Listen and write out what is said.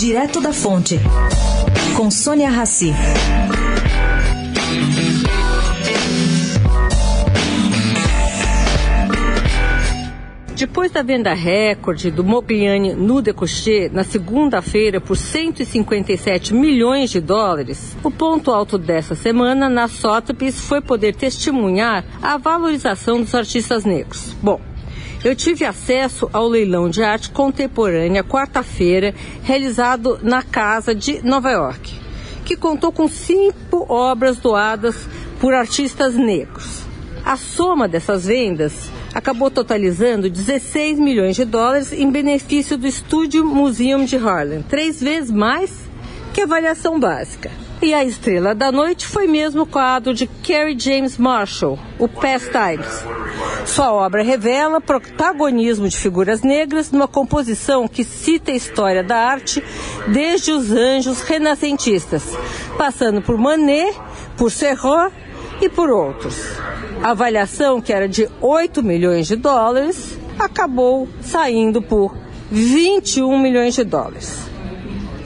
Direto da Fonte, com Sônia Rassi. Depois da venda recorde do Mogliani no Decocher na segunda-feira por 157 milhões de dólares, o ponto alto dessa semana na Sotheby's foi poder testemunhar a valorização dos artistas negros. Bom, eu tive acesso ao leilão de arte contemporânea quarta-feira, realizado na Casa de Nova York, que contou com cinco obras doadas por artistas negros. A soma dessas vendas acabou totalizando 16 milhões de dólares em benefício do Estúdio Museum de Harlem, três vezes mais que a avaliação básica. E a estrela da noite foi mesmo o quadro de Kerry James Marshall, o Pastimes. Sua obra revela protagonismo de figuras negras numa composição que cita a história da arte desde os anjos renascentistas, passando por Manet, por Serrat e por outros. A avaliação, que era de 8 milhões de dólares, acabou saindo por 21 milhões de dólares.